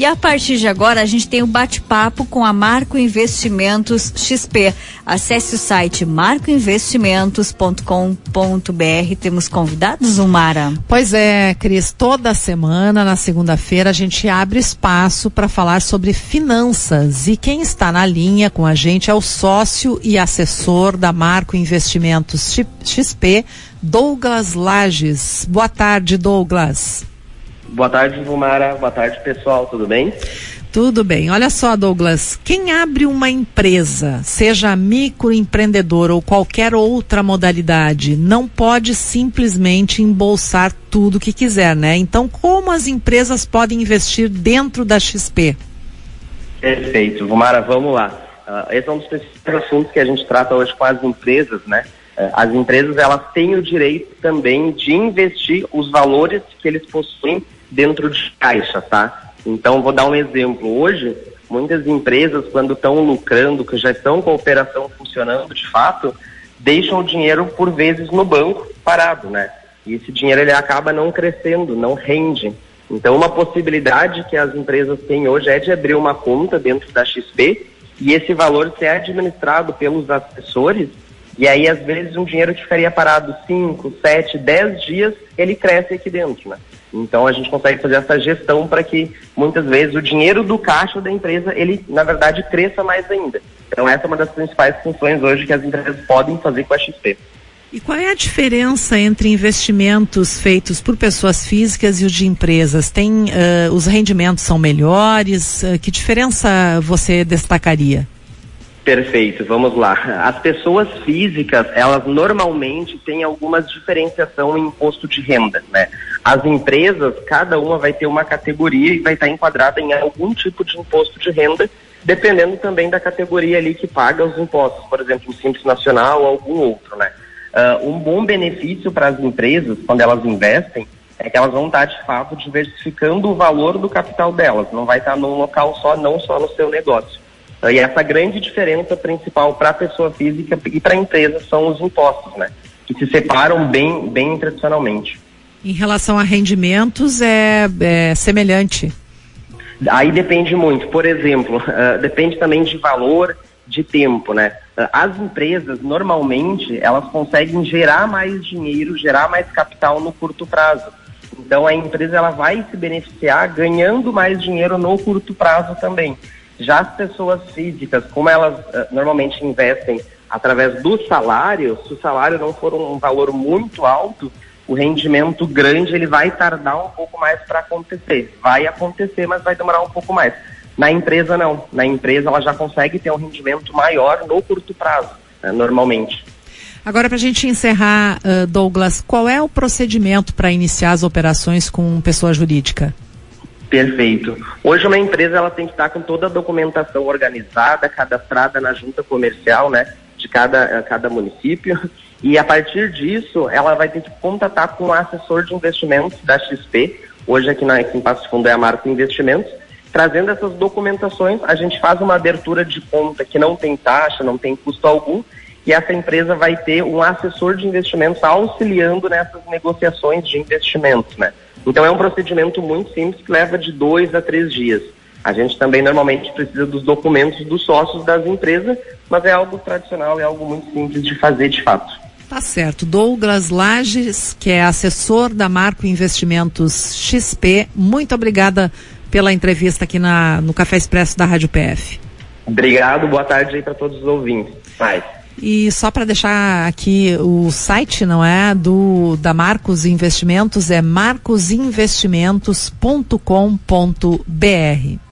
E a partir de agora a gente tem o um bate-papo com a Marco Investimentos XP. Acesse o site marcoinvestimentos.com.br. Temos convidados, Umara? Pois é, Cris, toda semana, na segunda-feira, a gente abre espaço para falar sobre finanças. E quem está na linha com a gente é o sócio e assessor da Marco Investimentos XP, Douglas Lages. Boa tarde, Douglas. Boa tarde, Vumara. Boa tarde, pessoal. Tudo bem? Tudo bem. Olha só, Douglas, quem abre uma empresa, seja microempreendedor ou qualquer outra modalidade, não pode simplesmente embolsar tudo que quiser, né? Então, como as empresas podem investir dentro da XP? Perfeito. Vumara, vamos lá. Uh, esse é um dos principais assuntos que a gente trata hoje com as empresas, né? Uh, as empresas, elas têm o direito também de investir os valores que eles possuem dentro de caixa, tá? Então, vou dar um exemplo. Hoje, muitas empresas, quando estão lucrando, que já estão com a operação funcionando de fato, deixam o dinheiro, por vezes, no banco parado, né? E esse dinheiro ele acaba não crescendo, não rende. Então, uma possibilidade que as empresas têm hoje é de abrir uma conta dentro da XP e esse valor ser administrado pelos assessores. E aí, às vezes, um dinheiro que ficaria parado 5, 7, 10 dias, ele cresce aqui dentro, né? Então a gente consegue fazer essa gestão para que muitas vezes o dinheiro do caixa da empresa, ele na verdade cresça mais ainda. Então essa é uma das principais funções hoje que as empresas podem fazer com a XP. E qual é a diferença entre investimentos feitos por pessoas físicas e os de empresas? Tem uh, os rendimentos são melhores? Uh, que diferença você destacaria? Perfeito, vamos lá. As pessoas físicas, elas normalmente têm algumas diferenciação em imposto de renda, né? As empresas, cada uma vai ter uma categoria e vai estar enquadrada em algum tipo de imposto de renda, dependendo também da categoria ali que paga os impostos, por exemplo, o Simples Nacional ou algum outro, né? Uh, um bom benefício para as empresas, quando elas investem, é que elas vão estar, de fato, diversificando o valor do capital delas, não vai estar num local só, não só no seu negócio. E essa grande diferença principal para a pessoa física e para a empresa são os impostos, né? Que se separam bem, bem tradicionalmente. Em relação a rendimentos, é, é semelhante? Aí depende muito. Por exemplo, uh, depende também de valor, de tempo, né? Uh, as empresas, normalmente, elas conseguem gerar mais dinheiro, gerar mais capital no curto prazo. Então, a empresa ela vai se beneficiar ganhando mais dinheiro no curto prazo também. Já as pessoas físicas, como elas uh, normalmente investem através do salário, se o salário não for um valor muito alto, o rendimento grande ele vai tardar um pouco mais para acontecer. Vai acontecer, mas vai demorar um pouco mais. Na empresa não. Na empresa ela já consegue ter um rendimento maior no curto prazo, né, normalmente. Agora, para a gente encerrar, uh, Douglas, qual é o procedimento para iniciar as operações com pessoa jurídica? Perfeito. Hoje uma empresa ela tem que estar com toda a documentação organizada, cadastrada na junta comercial, né, de cada, eh, cada município. E a partir disso, ela vai ter que contatar com o assessor de investimentos da XP. Hoje aqui, na, aqui em Passo Fundo é a Marco Investimentos. Trazendo essas documentações, a gente faz uma abertura de conta que não tem taxa, não tem custo algum, e essa empresa vai ter um assessor de investimentos auxiliando nessas negociações de investimentos, né? Então é um procedimento muito simples que leva de dois a três dias. A gente também normalmente precisa dos documentos dos sócios das empresas, mas é algo tradicional, é algo muito simples de fazer de fato. Tá certo. Douglas Lages, que é assessor da Marco Investimentos XP, muito obrigada pela entrevista aqui na, no Café Expresso da Rádio PF. Obrigado, boa tarde aí para todos os ouvintes. Bye. E só para deixar aqui o site, não é, do da Marcos Investimentos é marcosinvestimentos.com.br.